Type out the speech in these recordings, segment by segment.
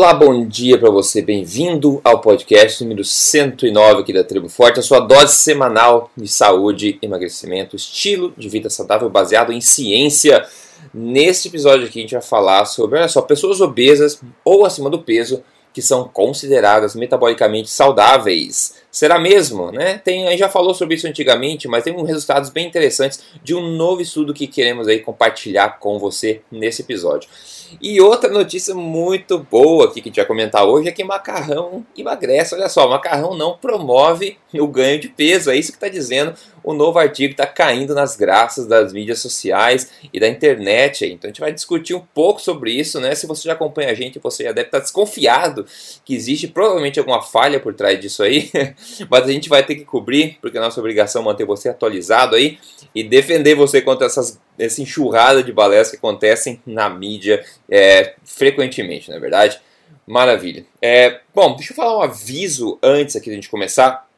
Olá, bom dia para você, bem-vindo ao podcast número 109 aqui da Tribo Forte, a sua dose semanal de saúde, emagrecimento, estilo de vida saudável baseado em ciência. Neste episódio aqui a gente vai falar sobre, olha só, pessoas obesas ou acima do peso que são consideradas metabolicamente saudáveis. Será mesmo? Né? Tem, a gente já falou sobre isso antigamente, mas tem uns resultados bem interessantes de um novo estudo que queremos aí compartilhar com você nesse episódio. E outra notícia muito boa aqui que a gente vai comentar hoje é que macarrão emagrece. Olha só, macarrão não promove o ganho de peso. É isso que está dizendo o novo artigo está caindo nas graças das mídias sociais e da internet. Então a gente vai discutir um pouco sobre isso, né? Se você já acompanha a gente, você já deve estar desconfiado que existe provavelmente alguma falha por trás disso aí, mas a gente vai ter que cobrir, porque é nossa obrigação manter você atualizado aí e defender você contra essas, essa enxurrada de baleias que acontecem na mídia é, frequentemente, não é verdade? Maravilha. É, bom, deixa eu falar um aviso antes aqui da gente começar.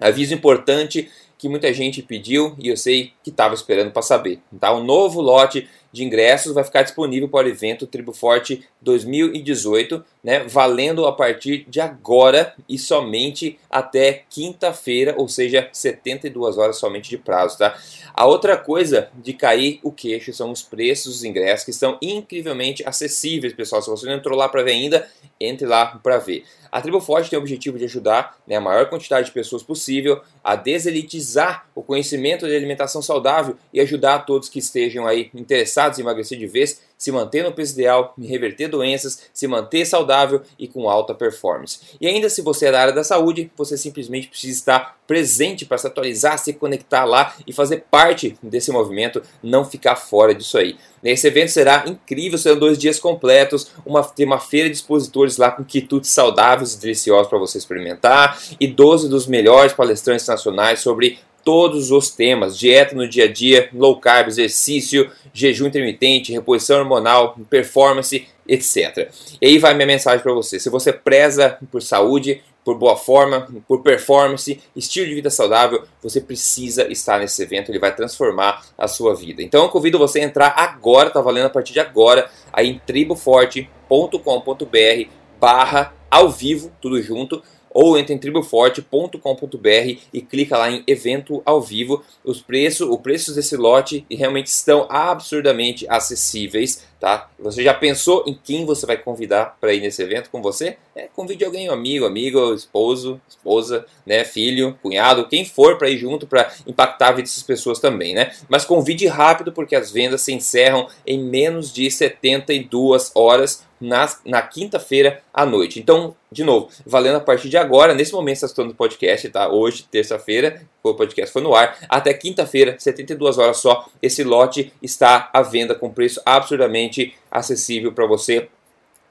Aviso importante que muita gente pediu e eu sei que estava esperando para saber. Tá? O novo lote de ingressos vai ficar disponível para o evento Tribo Forte 2018, né, valendo a partir de agora e somente até quinta-feira, ou seja, 72 horas somente de prazo. Tá? A outra coisa de cair o queixo são os preços dos ingressos, que estão incrivelmente acessíveis, pessoal. Se você não entrou lá para ver ainda, entre lá para ver. A Tribo Forte tem o objetivo de ajudar né, a maior quantidade de pessoas possível a deselitizar o conhecimento de alimentação saudável e ajudar a todos que estejam aí interessados em emagrecer de vez se manter no peso ideal, reverter doenças, se manter saudável e com alta performance. E ainda se você é da área da saúde, você simplesmente precisa estar presente para se atualizar, se conectar lá e fazer parte desse movimento, não ficar fora disso aí. Esse evento será incrível, serão dois dias completos, uma, tem uma feira de expositores lá com quitutes saudáveis e deliciosos para você experimentar e 12 dos melhores palestrantes nacionais sobre todos os temas: dieta no dia a dia, low carb, exercício, jejum intermitente, reposição hormonal, performance, etc. E aí vai minha mensagem para você. Se você preza por saúde, por boa forma, por performance, estilo de vida saudável, você precisa estar nesse evento, ele vai transformar a sua vida. Então eu convido você a entrar agora, tá valendo a partir de agora, aí em triboforte.com.br barra ao vivo, tudo junto, ou entre em triboforte.com.br e clica lá em evento ao vivo. Os preços, o preço desse lote realmente estão absurdamente acessíveis, tá? Você já pensou em quem você vai convidar para ir nesse evento com você? É, convide alguém, um amigo, amigo, esposo, esposa, né, filho, cunhado, quem for para ir junto para impactar a vida dessas pessoas também, né? Mas convide rápido porque as vendas se encerram em menos de 72 horas na, na quinta-feira à noite. Então, de novo, valendo a partir de agora, nesse momento está escutando o podcast, tá? Hoje, terça-feira, o podcast foi no ar, até quinta-feira, 72 horas só, esse lote está à venda com preço absurdamente acessível para você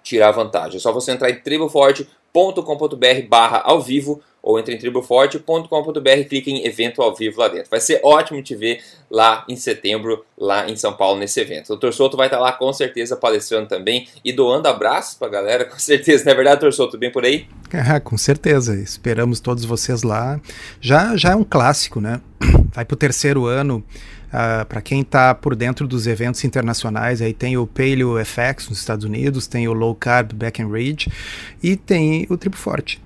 tirar vantagem. É só você entrar em triboforte.com.br barra ao vivo ou entre em triboforte.com.br clique em evento ao vivo lá dentro. Vai ser ótimo te ver lá em setembro, lá em São Paulo, nesse evento. O Dr. Souto vai estar lá com certeza palestrando também e doando abraços para a galera, com certeza. Não é verdade, Dr. Souto? Bem por aí? É, com certeza. Esperamos todos vocês lá. Já, já é um clássico, né? Vai para o terceiro ano. Uh, ah, para quem está por dentro dos eventos internacionais, aí tem o Paleo FX nos Estados Unidos, tem o Low Carb Back and Ridge e tem o Tribo Forte.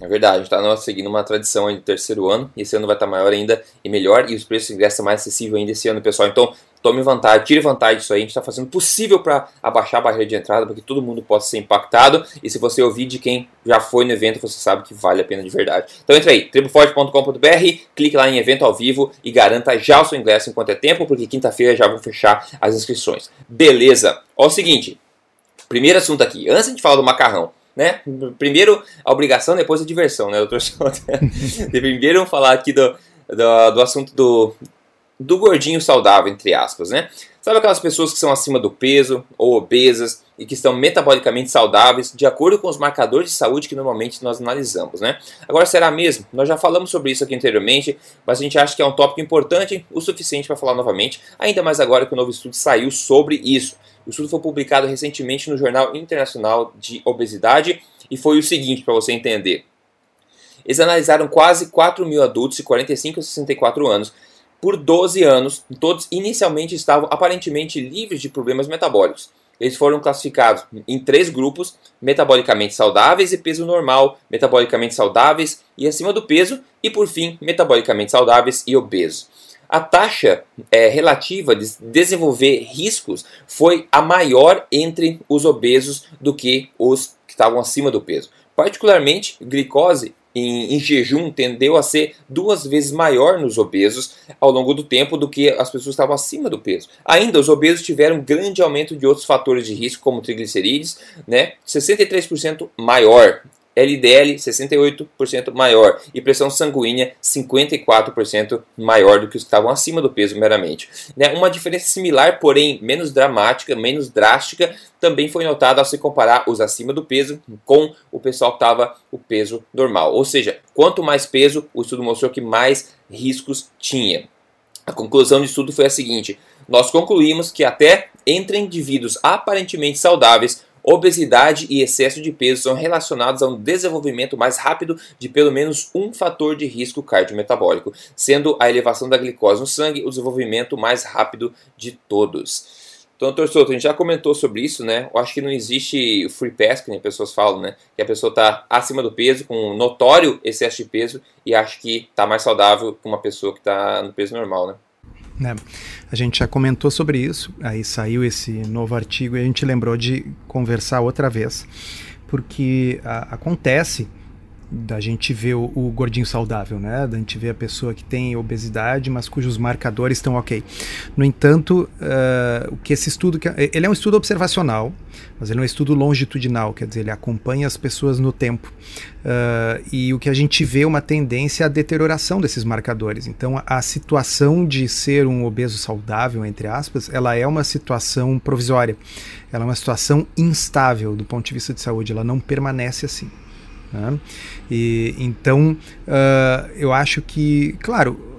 É verdade, a gente está seguindo uma tradição de terceiro ano, e esse ano vai estar tá maior ainda e melhor, e os preços de ingresso mais acessíveis ainda esse ano, pessoal. Então, tome vantagem, tire vantagem disso aí, a gente está fazendo possível para abaixar a barreira de entrada, para que todo mundo possa ser impactado, e se você ouvir de quem já foi no evento, você sabe que vale a pena de verdade. Então entre aí, triboforte.com.br, clique lá em evento ao vivo e garanta já o seu ingresso enquanto é tempo, porque quinta-feira já vão fechar as inscrições. Beleza? Ó o seguinte, primeiro assunto aqui, antes de falar do macarrão, né? Primeiro a obrigação, depois a diversão, né, doutor Primeiro vamos falar aqui do, do, do, assunto do, do gordinho saudável, entre aspas, né? Sabe aquelas pessoas que são acima do peso ou obesas e que estão metabolicamente saudáveis de acordo com os marcadores de saúde que normalmente nós analisamos, né? Agora, será mesmo? Nós já falamos sobre isso aqui anteriormente, mas a gente acha que é um tópico importante o suficiente para falar novamente, ainda mais agora que o novo estudo saiu sobre isso. O estudo foi publicado recentemente no Jornal Internacional de Obesidade e foi o seguinte, para você entender. Eles analisaram quase 4 mil adultos de 45 a 64 anos por 12 anos, todos inicialmente estavam aparentemente livres de problemas metabólicos. eles foram classificados em três grupos: metabolicamente saudáveis e peso normal, metabolicamente saudáveis e acima do peso, e por fim, metabolicamente saudáveis e obesos. A taxa é, relativa de desenvolver riscos foi a maior entre os obesos do que os que estavam acima do peso. Particularmente, glicose em, em, jejum tendeu a ser duas vezes maior nos obesos ao longo do tempo do que as pessoas estavam acima do peso. Ainda, os obesos tiveram um grande aumento de outros fatores de risco, como triglicerídeos, né, 63% maior. LDL 68% maior e pressão sanguínea 54% maior do que os que estavam acima do peso meramente. Né? Uma diferença similar, porém menos dramática, menos drástica, também foi notada ao se comparar os acima do peso com o pessoal que estava o peso normal. Ou seja, quanto mais peso, o estudo mostrou que mais riscos tinha. A conclusão do estudo foi a seguinte: nós concluímos que até entre indivíduos aparentemente saudáveis, Obesidade e excesso de peso são relacionados a um desenvolvimento mais rápido de pelo menos um fator de risco cardiometabólico, sendo a elevação da glicose no sangue o desenvolvimento mais rápido de todos. Então, doutor Souto, a gente já comentou sobre isso, né? Eu acho que não existe free pass, que nem pessoas falam, né? Que a pessoa está acima do peso, com notório excesso de peso, e acha que está mais saudável que uma pessoa que está no peso normal, né? Né? A gente já comentou sobre isso, aí saiu esse novo artigo e a gente lembrou de conversar outra vez, porque a, acontece da gente ver o, o, gordinho saudável, né? Da gente ver a pessoa que tem obesidade, mas cujos marcadores estão ok. No entanto, uh, o que esse estudo, que, ele é um estudo observacional, mas ele é um estudo longitudinal, quer dizer, ele acompanha as pessoas no tempo. Uh, e o que a gente vê é uma tendência à deterioração desses marcadores. Então, a, a situação de ser um obeso saudável, entre aspas, ela é uma situação provisória. Ela é uma situação instável do ponto de vista de saúde, ela não permanece assim. Né? E, então, uh, eu acho que, claro,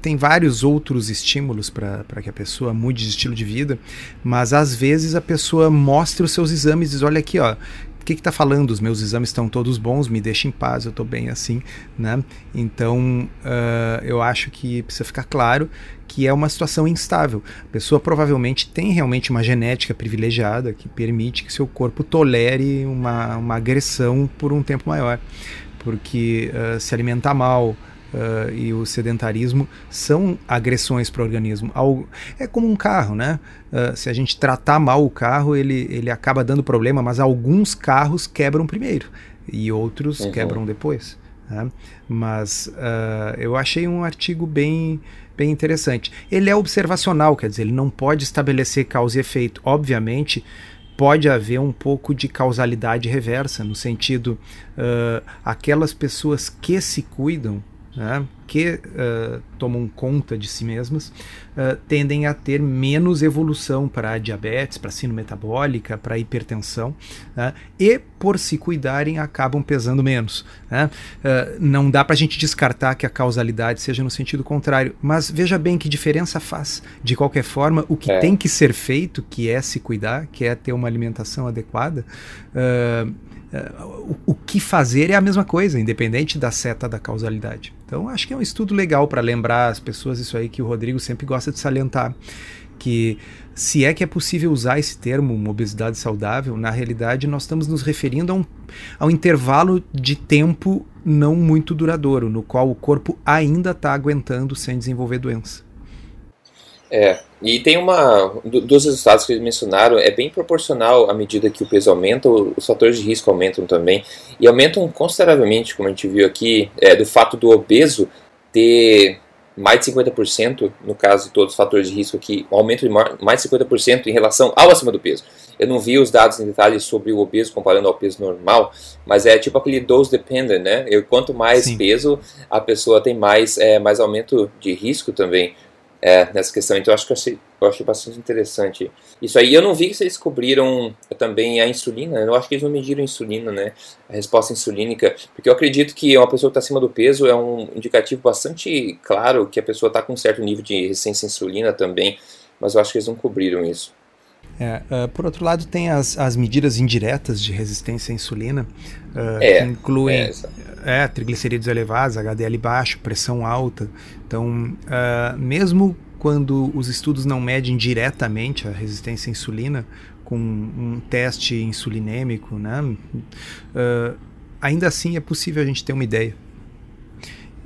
tem vários outros estímulos para que a pessoa mude de estilo de vida, mas às vezes a pessoa mostra os seus exames e diz: olha aqui, ó, o que está falando? Os meus exames estão todos bons, me deixa em paz, eu estou bem assim, né? Então, uh, eu acho que precisa ficar claro que é uma situação instável. A pessoa provavelmente tem realmente uma genética privilegiada que permite que seu corpo tolere uma, uma agressão por um tempo maior, porque uh, se alimentar mal, uh, e o sedentarismo são agressões para o organismo. É como um carro, né? Uh, se a gente tratar mal o carro, ele, ele acaba dando problema, mas alguns carros quebram primeiro e outros uhum. quebram depois. Né? Mas uh, eu achei um artigo bem, bem interessante. Ele é observacional, quer dizer, ele não pode estabelecer causa e efeito. Obviamente, pode haver um pouco de causalidade reversa, no sentido, uh, aquelas pessoas que se cuidam né, que uh, tomam conta de si mesmas, uh, tendem a ter menos evolução para diabetes, para sino metabólica, para hipertensão, né, e por se cuidarem acabam pesando menos. Né? Uh, não dá para a gente descartar que a causalidade seja no sentido contrário, mas veja bem que diferença faz. De qualquer forma, o que é. tem que ser feito, que é se cuidar, que é ter uma alimentação adequada, o, o que fazer é a mesma coisa, independente da seta da causalidade. Então, acho que é um estudo legal para lembrar as pessoas isso aí que o Rodrigo sempre gosta de salientar, que se é que é possível usar esse termo, uma obesidade saudável, na realidade nós estamos nos referindo a um, a um intervalo de tempo não muito duradouro, no qual o corpo ainda está aguentando sem desenvolver doença. É, e tem uma. Dos resultados que eles mencionaram, é bem proporcional à medida que o peso aumenta, os fatores de risco aumentam também. E aumentam consideravelmente, como a gente viu aqui, é, do fato do obeso ter mais de 50%, no caso de todos os fatores de risco aqui, um aumento de mais de 50% em relação ao acima do peso. Eu não vi os dados em detalhes sobre o obeso comparando ao peso normal, mas é tipo aquele dose dependent, né? Eu, quanto mais Sim. peso a pessoa tem, mais, é, mais aumento de risco também é, nessa questão. Então eu acho que eu achei, eu achei bastante interessante isso aí. Eu não vi que vocês descobriram também a insulina. Eu acho que eles não mediram a insulina, né? A resposta insulínica, porque eu acredito que uma pessoa que está acima do peso é um indicativo bastante claro que a pessoa está com um certo nível de resistência à insulina também. Mas eu acho que eles não cobriram isso. É, uh, por outro lado, tem as, as medidas indiretas de resistência à insulina, uh, é, que incluem é, é, triglicerídeos elevados, HDL baixo, pressão alta. Então, uh, mesmo quando os estudos não medem diretamente a resistência à insulina, com um teste insulinêmico, né? Ainda assim é possível a gente ter uma ideia.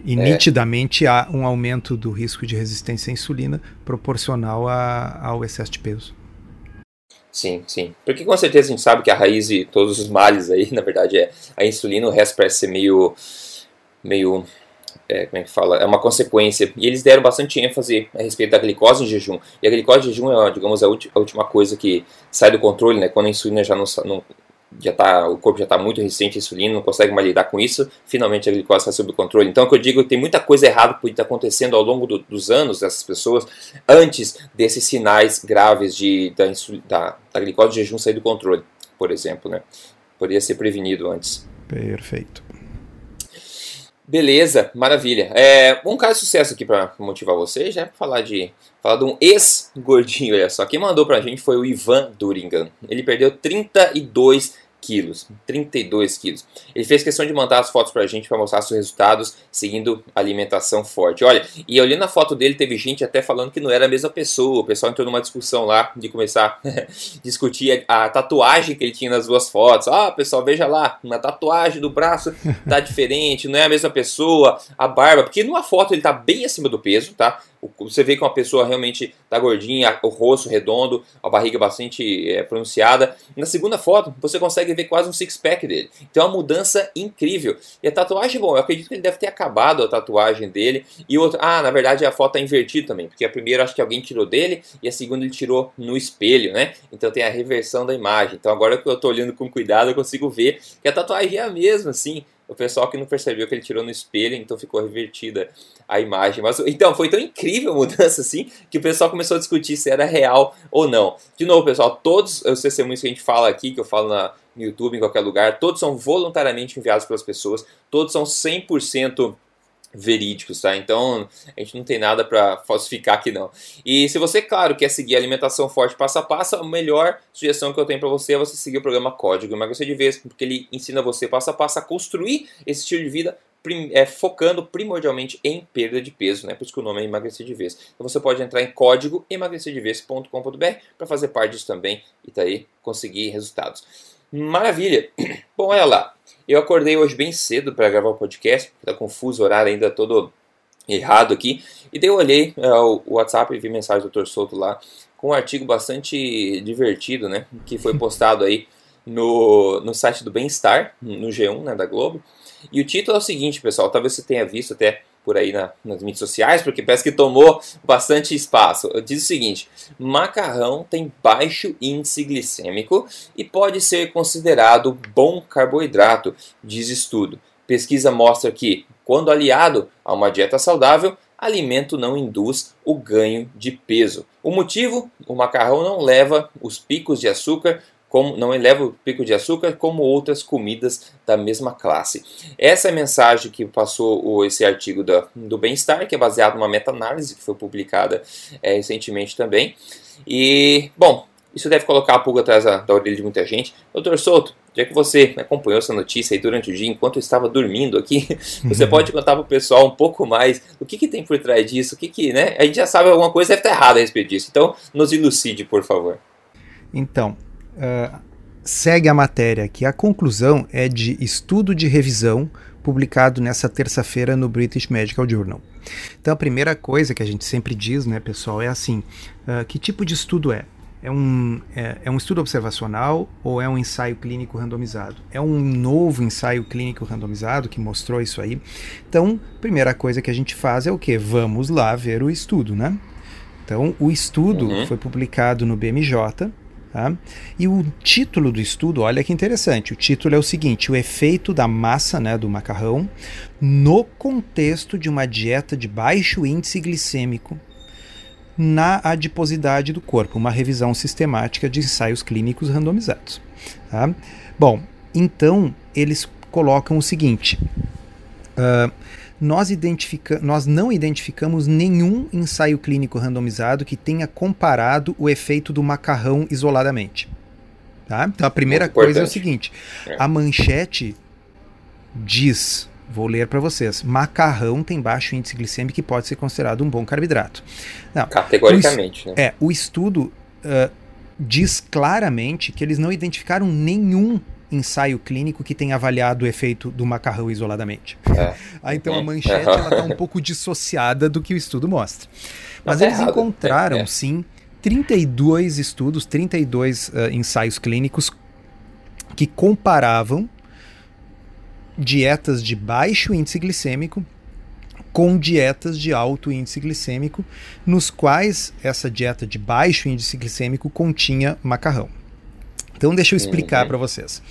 E é. nitidamente há um aumento do risco de resistência à insulina proporcional a, ao excesso de peso. Sim, sim. Porque com certeza a gente sabe que a raiz de todos os males aí, na verdade, é a insulina, o resto parece ser meio. meio. É, como é que fala? É uma consequência. E eles deram bastante ênfase a respeito da glicose em jejum. E a glicose em jejum é, digamos, a, última coisa que sai do controle, né? Quando a insulina já não, não já tá, o corpo já está muito resistente à insulina, não consegue mais lidar com isso, finalmente a glicose está sob controle. Então, o que eu digo tem muita coisa errada que pode estar acontecendo ao longo do, dos anos dessas pessoas, antes desses sinais graves de, da, da, da glicose de jejum sair do controle, por exemplo. Né? Poderia ser prevenido antes. Perfeito. Beleza, maravilha. É, um caso de sucesso aqui para motivar vocês, né? Falar de falar de um ex-gordinho, olha só. Quem mandou pra gente foi o Ivan Duringan. Ele perdeu 32 quilos, 32 quilos. Ele fez questão de mandar as fotos pra gente para mostrar seus resultados seguindo alimentação forte. Olha, e olhando a foto dele, teve gente até falando que não era a mesma pessoa. O pessoal entrou numa discussão lá de começar a discutir a, a, tatuagem que ele tinha nas duas fotos. Ah, pessoal, veja lá, uma tatuagem do braço tá diferente, não é a mesma pessoa, a barba, porque numa foto ele tá bem acima do peso, tá? Você vê que uma pessoa realmente está gordinha, o rosto redondo, a barriga bastante é, pronunciada. Na segunda foto, você consegue ver quase um six-pack dele. Então é uma mudança incrível. E a tatuagem, bom, eu acredito que ele deve ter acabado a tatuagem dele. E outra, ah, na verdade a foto é invertida também, porque a primeira acho que alguém tirou dele e a segunda ele tirou no espelho, né? Então tem a reversão da imagem. Então agora que eu estou olhando com cuidado, eu consigo ver que a tatuagem é a mesma, assim o pessoal que não percebeu que ele tirou no espelho, então ficou revertida a imagem. Mas então foi tão incrível a mudança assim que o pessoal começou a discutir se era real ou não. De novo, pessoal, todos os testemunhos que a gente fala aqui, que eu falo na, no YouTube, em qualquer lugar, todos são voluntariamente enviados pelas pessoas, todos são 100% verídicos, tá? Então a gente não tem nada para falsificar aqui não. E se você, claro, quer seguir a alimentação forte passo a passo, a melhor sugestão que eu tenho para você é você seguir o programa Código Emagrecer de Vez, porque ele ensina você passo a passo a construir esse estilo de vida é, focando primordialmente em perda de peso, né? Por isso que o nome é emagrecer de vez. Então você pode entrar em código emagrecerdevez.com.br para fazer parte disso também e daí tá conseguir resultados. Maravilha! Bom, olha lá. Eu acordei hoje bem cedo para gravar o podcast, está confuso o horário ainda todo errado aqui. E daí eu olhei é, o WhatsApp e vi mensagem do Dr. Souto lá com um artigo bastante divertido, né? Que foi postado aí no, no site do Bem-Estar, no G1, né, da Globo. E o título é o seguinte, pessoal, talvez você tenha visto até por aí na, nas mídias sociais, porque parece que tomou bastante espaço. Diz o seguinte: macarrão tem baixo índice glicêmico e pode ser considerado bom carboidrato, diz estudo. Pesquisa mostra que, quando aliado a uma dieta saudável, alimento não induz o ganho de peso. O motivo? O macarrão não leva os picos de açúcar como não eleva o pico de açúcar como outras comidas da mesma classe. Essa é a mensagem que passou esse artigo da, do Bem-Estar, que é baseado numa meta-análise que foi publicada é, recentemente também. E, bom, isso deve colocar a pulga atrás da, da orelha de muita gente. Doutor Souto, já que você acompanhou essa notícia aí durante o dia, enquanto eu estava dormindo aqui, você pode contar para o pessoal um pouco mais o que, que tem por trás disso, o que, que, né? A gente já sabe alguma coisa deve estar errada a respeito disso. Então, nos elucide, por favor. Então, uh, segue a matéria que a conclusão é de estudo de revisão publicado nessa terça-feira no British Medical Journal. Então a primeira coisa que a gente sempre diz, né, pessoal, é assim: uh, que tipo de estudo é? É um, é, é um estudo observacional ou é um ensaio clínico randomizado? É um novo ensaio clínico randomizado que mostrou isso aí? Então, primeira coisa que a gente faz é o que? Vamos lá ver o estudo, né? Então, o estudo uhum. foi publicado no BMJ, Tá? E o título do estudo, olha que interessante, o título é o seguinte: o efeito da massa né, do macarrão no contexto de uma dieta de baixo índice glicêmico na adiposidade do corpo, uma revisão sistemática de ensaios clínicos randomizados. Tá? Bom, então eles colocam o seguinte. Uh, nós, identifica nós não identificamos nenhum ensaio clínico randomizado que tenha comparado o efeito do macarrão isoladamente. Tá? Então a primeira Muito coisa importante. é o seguinte: é. a manchete diz, vou ler para vocês, macarrão tem baixo índice glicêmico e pode ser considerado um bom carboidrato. Não, Categoricamente. O, né? É, o estudo uh, diz claramente que eles não identificaram nenhum ensaio clínico que tenha avaliado o efeito do macarrão isoladamente. É. ah, então a uhum. manchete está um pouco dissociada do que o estudo mostra. Mas, Mas eles é encontraram, é. sim, 32 estudos, 32 uh, ensaios clínicos que comparavam dietas de baixo índice glicêmico com dietas de alto índice glicêmico, nos quais essa dieta de baixo índice glicêmico continha macarrão. Então deixa eu explicar uhum. para vocês.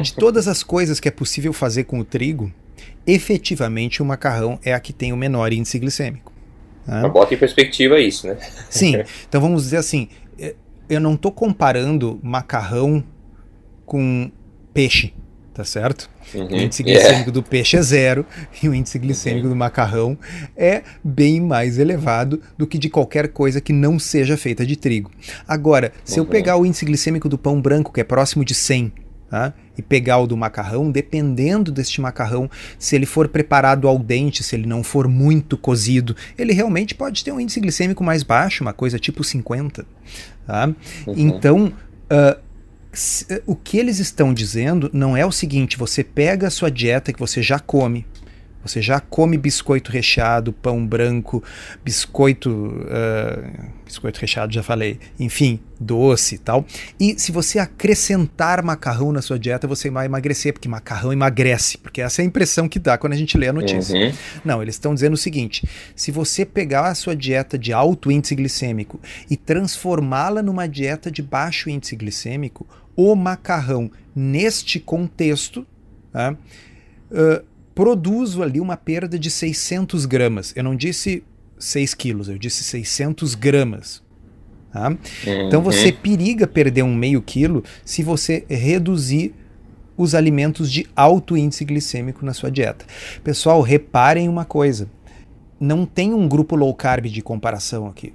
De todas as coisas que é possível fazer com o trigo, efetivamente o macarrão é a que tem o menor índice glicêmico. Né? Bota em perspectiva isso, né? Sim. Então vamos dizer assim, eh, eu não estou comparando macarrão com peixe tá certo? Uhum. O índice glicêmico yeah. do peixe é zero e o índice glicêmico uhum. do macarrão é bem mais elevado do que de qualquer coisa que não seja feita de trigo. Agora, se uhum. eu pegar o índice glicêmico do pão branco, que é próximo de 100, tá? e pegar o do macarrão, dependendo deste macarrão, se ele for preparado ao dente, se ele não for muito cozido, ele realmente pode ter um índice glicêmico mais baixo, uma coisa tipo 50. Tá? Uhum. Então, uh, o que eles estão dizendo não é o seguinte: você pega a sua dieta que você já come, você já come biscoito recheado, pão branco, biscoito. Uh, biscoito recheado, já falei. Enfim, doce e tal. E se você acrescentar macarrão na sua dieta, você vai emagrecer, porque macarrão emagrece. Porque essa é a impressão que dá quando a gente lê a notícia. Uhum. Não, eles estão dizendo o seguinte: se você pegar a sua dieta de alto índice glicêmico e transformá-la numa dieta de baixo índice glicêmico, o macarrão, neste contexto, tá? uh, produzo ali uma perda de 600 gramas. Eu não disse 6 quilos, eu disse 600 gramas. Tá? Uhum. Então você periga perder um meio quilo se você reduzir os alimentos de alto índice glicêmico na sua dieta. Pessoal, reparem uma coisa: não tem um grupo low carb de comparação aqui.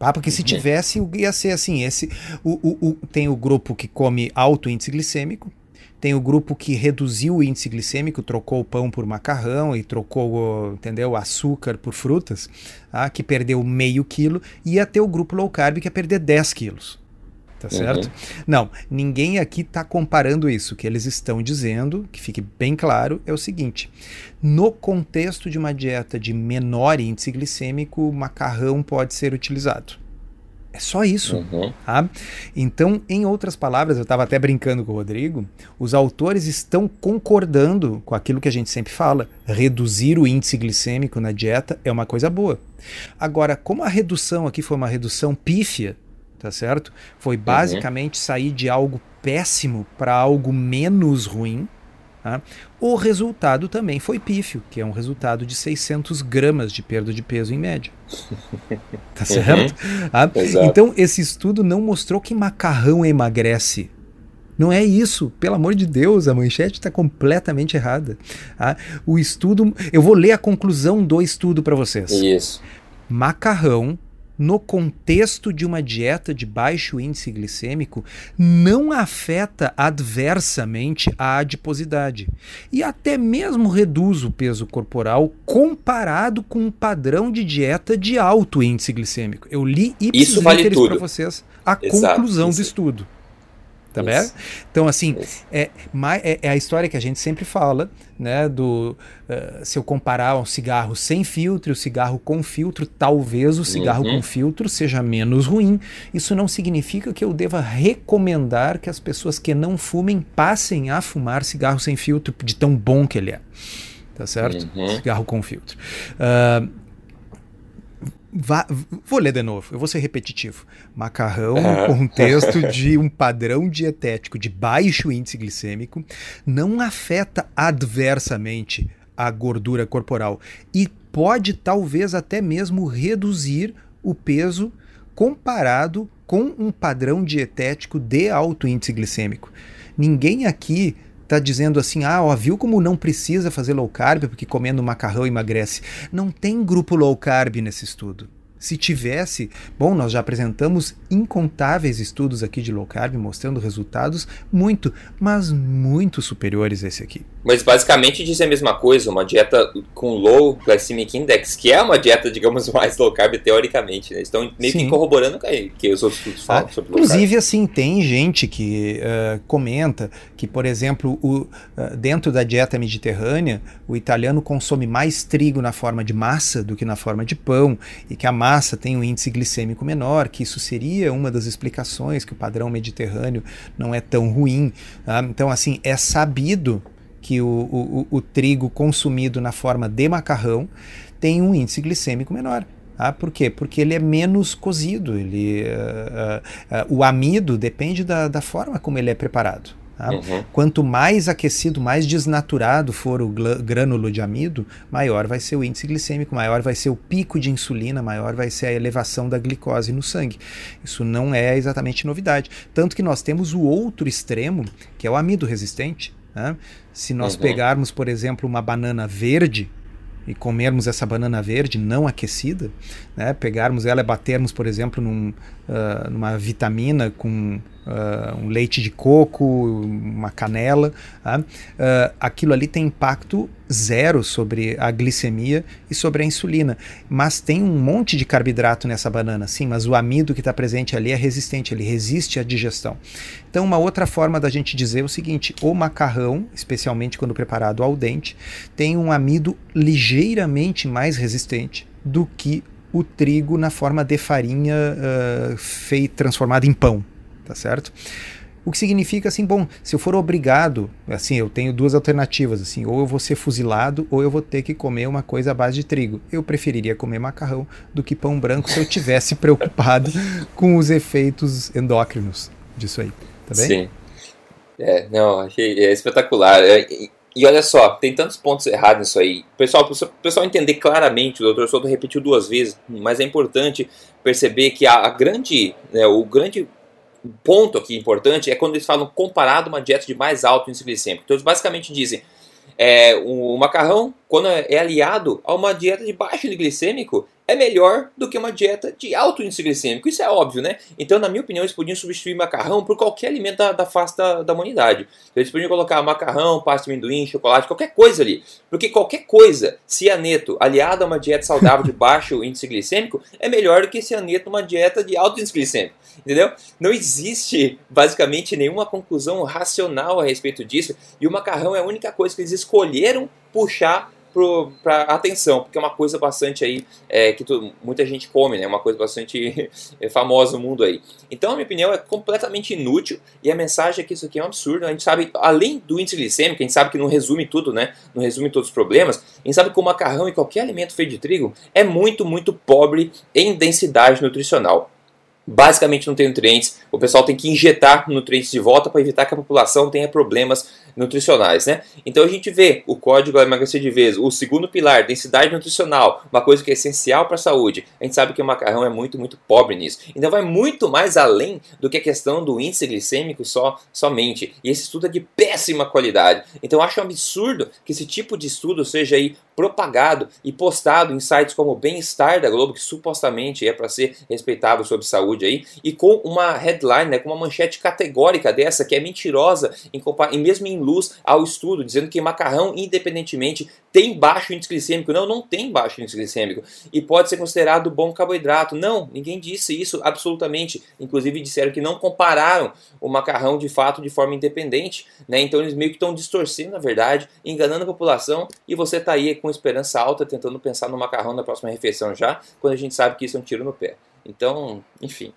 Ah, porque se uhum. tivesse, ia ser assim: esse, o, o, o, tem o grupo que come alto índice glicêmico, tem o grupo que reduziu o índice glicêmico, trocou o pão por macarrão e trocou, entendeu, açúcar por frutas, ah, que perdeu meio quilo, e ter o grupo low carb que ia perder 10 quilos. Tá certo? Uhum. Não, ninguém aqui está comparando isso. O que eles estão dizendo, que fique bem claro, é o seguinte: no contexto de uma dieta de menor índice glicêmico, o macarrão pode ser utilizado. É só isso. Uhum. Tá? Então, em outras palavras, eu estava até brincando com o Rodrigo, os autores estão concordando com aquilo que a gente sempre fala: reduzir o índice glicêmico na dieta é uma coisa boa. Agora, como a redução aqui foi uma redução pífia, tá certo? Foi uhum. basicamente uhum. sair de algo péssimo para algo menos ruim. Tá? O resultado também foi pífio, que é um resultado de 600 gramas de perda de peso em média. tá certo? Uhum. Tá? Então, esse estudo não mostrou que macarrão emagrece. Não é isso, pelo amor de Deus, a manchete está completamente errada. Tá? O estudo, eu vou ler a conclusão do estudo para vocês. Isso. Macarrão no contexto de uma dieta de baixo índice glicêmico, não afeta adversamente a adiposidade e até mesmo reduz o peso corporal comparado com um padrão de dieta de alto índice glicêmico. Eu li ipsis vale para vocês a Exato, conclusão isso. do estudo. Tá bem? Então, assim, é, é, é, a história que a gente sempre fala, né? Do uh, se eu comparar um cigarro sem filtro e o cigarro com filtro, talvez o cigarro uhum. com filtro seja menos ruim. Isso não significa que eu deva recomendar que as pessoas que não fumem passem a fumar cigarro sem filtro, de tão bom que ele é. Tá certo? Uhum. Cigarro com filtro. Uh, Vá, vou ler de novo, eu vou ser repetitivo. Macarrão no contexto de um padrão dietético de baixo índice glicêmico não afeta adversamente a gordura corporal e pode talvez até mesmo reduzir o peso comparado com um padrão dietético de alto índice glicêmico. Ninguém aqui está dizendo assim, ah, ó, viu como não precisa fazer low carb porque comendo macarrão emagrece. Não tem grupo low carb nesse estudo. Se tivesse, bom, nós já apresentamos incontáveis estudos aqui de low carb mostrando resultados muito, mas muito superiores a esse aqui. Mas basicamente diz a mesma coisa, uma dieta com low glycemic index, que é uma dieta, digamos, mais low carb teoricamente, né? Estão meio Sim. que corroborando que, que os outros estudos falam ah, sobre low Inclusive, assim, tem gente que uh, comenta que, por exemplo, o, uh, dentro da dieta mediterrânea, o italiano consome mais trigo na forma de massa do que na forma de pão, e que a massa tem um índice glicêmico menor, que isso seria uma das explicações que o padrão mediterrâneo não é tão ruim. Tá? Então, assim, é sabido que o, o, o, trigo consumido na forma de macarrão tem um índice glicêmico menor. Ah, por quê? Porque ele é menos cozido. Ele, uh, uh, uh, o amido depende da, da forma como ele é preparado. Tá? Uhum. Quanto mais aquecido, mais desnaturado for o grânulo de amido, maior vai ser o índice glicêmico, maior vai ser o pico de insulina, maior vai ser a elevação da glicose no sangue. Isso não é exatamente novidade. Tanto que nós temos o outro extremo, que é o amido resistente. Né? Se nós uhum. pegarmos, por exemplo, uma banana verde, e comermos essa banana verde não aquecida, né, pegarmos ela e batermos, por exemplo, num, uh, numa vitamina com uh, um leite de coco, uma canela, uh, aquilo ali tem impacto zero sobre a glicemia e sobre a insulina. Mas tem um monte de carboidrato nessa banana, sim, mas o amido que está presente ali é resistente, ele resiste à digestão. Então, uma outra forma da gente dizer é o seguinte: o macarrão, especialmente quando preparado ao dente, tem um amido ligeiramente mais resistente do que o trigo na forma de farinha uh, feita transformada em pão, tá certo? O que significa assim, bom, se eu for obrigado, assim, eu tenho duas alternativas, assim, ou eu vou ser fuzilado ou eu vou ter que comer uma coisa à base de trigo. Eu preferiria comer macarrão do que pão branco se eu tivesse preocupado com os efeitos endócrinos disso aí, tá bem? Sim. É, não, achei é espetacular. É, e, olha só, tem tantos pontos errados nisso aí. Pessoal, para o pessoal entender claramente, o doutor Souto repetiu duas vezes, mas é importante perceber que a, a grande, né, o grande ponto aqui importante é quando eles falam comparado a uma dieta de mais alto índice glicêmico. Então eles basicamente dizem é, o macarrão, quando é, é aliado a uma dieta de baixo índice glicêmico, é melhor do que uma dieta de alto índice glicêmico. Isso é óbvio, né? Então, na minha opinião, eles podiam substituir macarrão por qualquer alimento da, da face da, da humanidade. Eles podiam colocar macarrão, pasta de amendoim, chocolate, qualquer coisa ali. Porque qualquer coisa, cianeto, aliado a uma dieta saudável de baixo índice glicêmico, é melhor do que cianeto uma dieta de alto índice glicêmico. Entendeu? Não existe, basicamente, nenhuma conclusão racional a respeito disso. E o macarrão é a única coisa que eles escolheram puxar para atenção, porque é uma coisa bastante aí é, que tu, muita gente come, né? Uma coisa bastante famosa no mundo aí. Então, a minha opinião é completamente inútil e a mensagem é que isso aqui é um absurdo. A gente sabe, além do índice glicêmico, a gente sabe que não resume tudo, né? Não resume todos os problemas. A gente sabe que o macarrão e qualquer alimento feito de trigo é muito, muito pobre em densidade nutricional basicamente não tem nutrientes. O pessoal tem que injetar nutrientes de volta para evitar que a população tenha problemas nutricionais, né? Então a gente vê o código emagrecer de vez, o segundo pilar, densidade nutricional, uma coisa que é essencial para a saúde. A gente sabe que o macarrão é muito, muito pobre nisso. Então vai muito mais além do que a questão do índice glicêmico só somente. E esse estudo é de péssima qualidade. Então eu acho um absurdo que esse tipo de estudo seja aí propagado e postado em sites como o Bem-Estar da Globo, que supostamente é para ser respeitável sobre saúde aí, e com uma headline, né, com uma manchete categórica dessa que é mentirosa em, em mesmo em luz ao estudo, dizendo que macarrão, independentemente, tem baixo índice glicêmico. Não, não tem baixo índice glicêmico. E pode ser considerado bom carboidrato. Não, ninguém disse isso absolutamente. Inclusive disseram que não compararam o macarrão de fato de forma independente. Né? Então eles meio que estão distorcendo a verdade, enganando a população. E você está aí com esperança alta tentando pensar no macarrão na próxima refeição já, quando a gente sabe que isso é um tiro no pé. Então, enfim.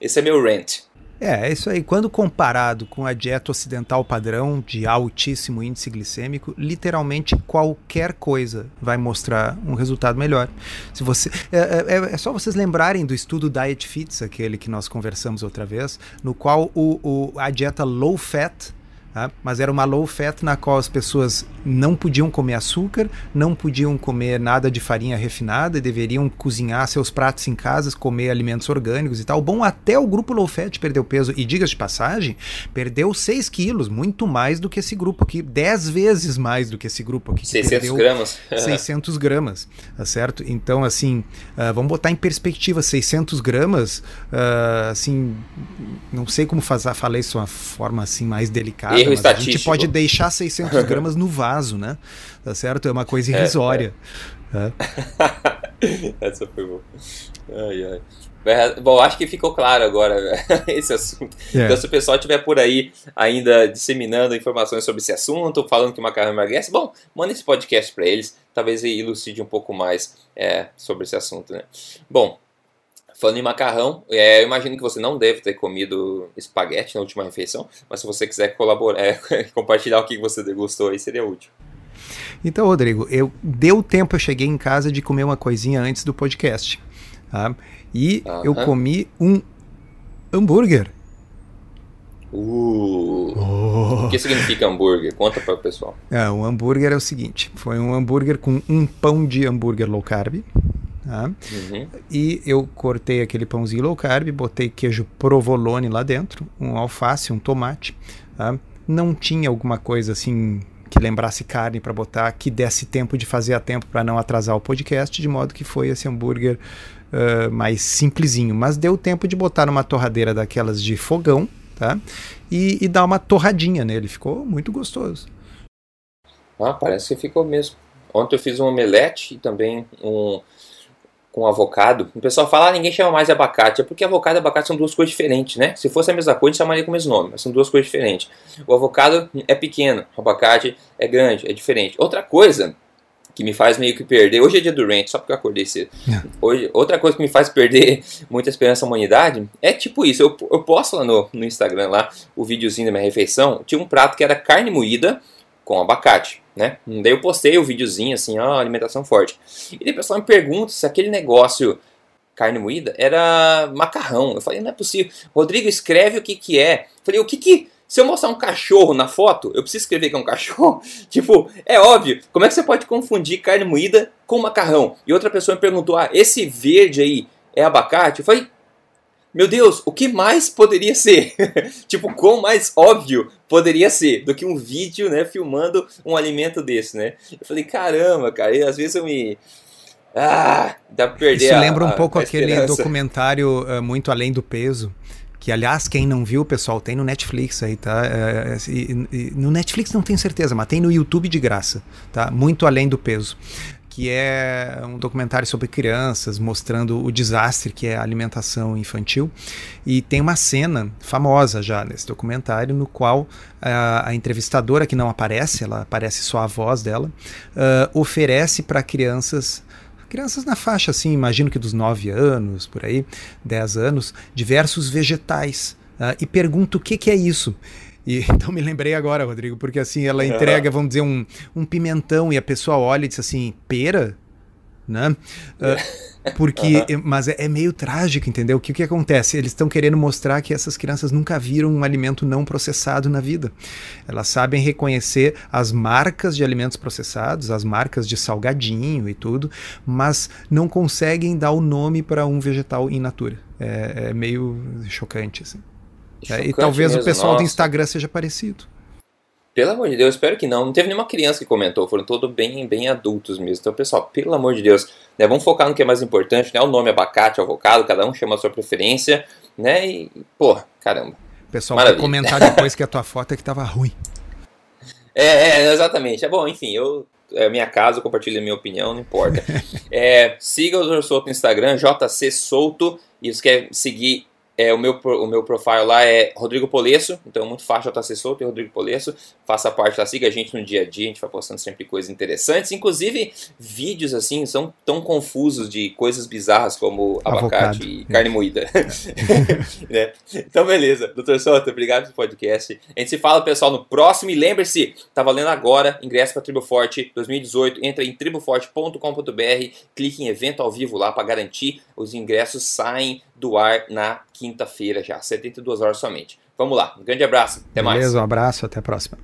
Esse é meu rant. É, é isso aí. Quando comparado com a dieta ocidental padrão de altíssimo índice glicêmico, literalmente qualquer coisa vai mostrar um resultado melhor. Se você é, é, é, é só vocês lembrarem do estudo Diet Fits, aquele que nós conversamos outra vez, no qual o, o, a dieta low fat Tá? Mas era uma low fat na qual as pessoas não podiam comer açúcar, não podiam comer nada de farinha refinada, deveriam cozinhar seus pratos em casa, comer alimentos orgânicos e tal. Bom, até o grupo low fat perdeu peso. E diga de passagem, perdeu 6 quilos, muito mais do que esse grupo aqui, 10 vezes mais do que esse grupo aqui. 600 gramas. 600 gramas, tá certo? Então, assim, uh, vamos botar em perspectiva, 600 gramas, uh, assim, não sei como fazer, falar isso de uma forma assim mais delicada. Erro mas a gente pode deixar 600 gramas no vaso, né? Tá certo? É uma coisa irrisória. É, é. Essa foi boa. Ai, ai. Bom, acho que ficou claro agora esse assunto. É. Então, se o pessoal estiver por aí ainda disseminando informações sobre esse assunto, falando que o macarrão emagrece, bom, manda esse podcast para eles, talvez elucide um pouco mais é, sobre esse assunto, né? Bom, Falando em macarrão, é, eu imagino que você não deve ter comido espaguete na última refeição, mas se você quiser colaborar, é, compartilhar o que você degustou aí, seria útil. Então, Rodrigo, eu deu tempo, eu cheguei em casa de comer uma coisinha antes do podcast. Tá? E uh -huh. eu comi um hambúrguer. Uh, oh. O que significa hambúrguer? Conta para o pessoal. É, um hambúrguer é o seguinte: foi um hambúrguer com um pão de hambúrguer low carb, Tá? Uhum. E eu cortei aquele pãozinho low carb, botei queijo provolone lá dentro, um alface, um tomate. Tá? Não tinha alguma coisa assim que lembrasse carne para botar, que desse tempo de fazer a tempo para não atrasar o podcast, de modo que foi esse hambúrguer uh, mais simplesinho. Mas deu tempo de botar numa torradeira daquelas de fogão, tá? E, e dar uma torradinha nele. Ficou muito gostoso. Ah, parece que ficou mesmo. Ontem eu fiz um omelete e também um com avocado, o pessoal fala, ah, ninguém chama mais de abacate. É porque avocado e abacate são duas coisas diferentes, né? Se fosse a mesma coisa, chamaria com o mesmo nome, mas são duas coisas diferentes. O avocado é pequeno, o abacate é grande, é diferente. Outra coisa que me faz meio que perder, hoje é dia do rant, só porque eu acordei cedo. É. Hoje, outra coisa que me faz perder muita esperança na humanidade é tipo isso, eu, eu posto lá no, no Instagram lá o videozinho da minha refeição, tinha um prato que era carne moída com abacate né? Daí eu postei o videozinho assim, ó, alimentação forte. E daí o pessoal me pergunta se aquele negócio carne moída era macarrão. Eu falei, não é possível. Rodrigo, escreve o que que é. Eu falei, o que que... Se eu mostrar um cachorro na foto, eu preciso escrever que é um cachorro? tipo, é óbvio. Como é que você pode confundir carne moída com macarrão? E outra pessoa me perguntou, ah, esse verde aí é abacate? Eu falei, meu Deus, o que mais poderia ser? tipo, quão mais óbvio poderia ser do que um vídeo, né, filmando um alimento desse, né? Eu falei, caramba, cara, e às vezes eu me... Ah, dá pra perder Isso a, lembra um pouco aquele documentário uh, Muito Além do Peso, que aliás quem não viu, pessoal, tem no Netflix aí, tá? É, e, e, no Netflix não tenho certeza, mas tem no YouTube de graça, tá? Muito além do peso que é um documentário sobre crianças, mostrando o desastre que é a alimentação infantil. E tem uma cena famosa já nesse documentário, no qual a, a entrevistadora, que não aparece, ela aparece só a voz dela, uh, oferece para crianças crianças na faixa, assim, imagino que dos 9 anos, por aí, 10 anos, diversos vegetais. Uh, e pergunta o que, que é isso. E, então me lembrei agora, Rodrigo, porque assim, ela entrega, vamos dizer, um, um pimentão e a pessoa olha e diz assim, pera? Né? Uh, porque, uhum. mas é, é, meio trágico, entendeu? O que, que acontece? Eles estão querendo mostrar que essas crianças nunca viram um alimento não processado na vida. Elas sabem reconhecer as marcas de alimentos processados, as marcas de salgadinho e tudo, mas não conseguem dar o nome para um vegetal in natura. É, é meio chocante, assim. É, e talvez mesmo, o pessoal nossa. do Instagram seja parecido. Pelo amor de Deus, espero que não. Não teve nenhuma criança que comentou, foram todos bem, bem adultos mesmo. Então, pessoal, pelo amor de Deus, né, vamos focar no que é mais importante, né? O nome abacate, avocado, cada um chama a sua preferência, né? E, pô, caramba. O pessoal Maravilha. vai comentar depois que a tua foto é que tava ruim. É, é, exatamente. É bom, enfim, eu é minha casa, eu compartilho a minha opinião, não importa. é, siga o Dr. Souto no Instagram, JC Souto, e se quer seguir é, o, meu, o meu profile lá é Rodrigo Polesso, então é muito fácil estar solto, é Rodrigo Polesso. Faça parte lá, siga a gente no dia a dia, a gente vai postando sempre coisas interessantes. Inclusive, vídeos assim são tão confusos de coisas bizarras como abacate Avocado. e carne moída. né? Então, beleza. Doutor Soto, obrigado pelo podcast. A gente se fala, pessoal, no próximo. E lembre-se, tá valendo agora, ingresso para Tribo Forte 2018. Entra em triboforte.com.br, clique em evento ao vivo lá para garantir. Os ingressos saem do ar na quinta-feira já, 72 horas somente. Vamos lá, um grande abraço, até Beleza, mais. um abraço, até a próxima.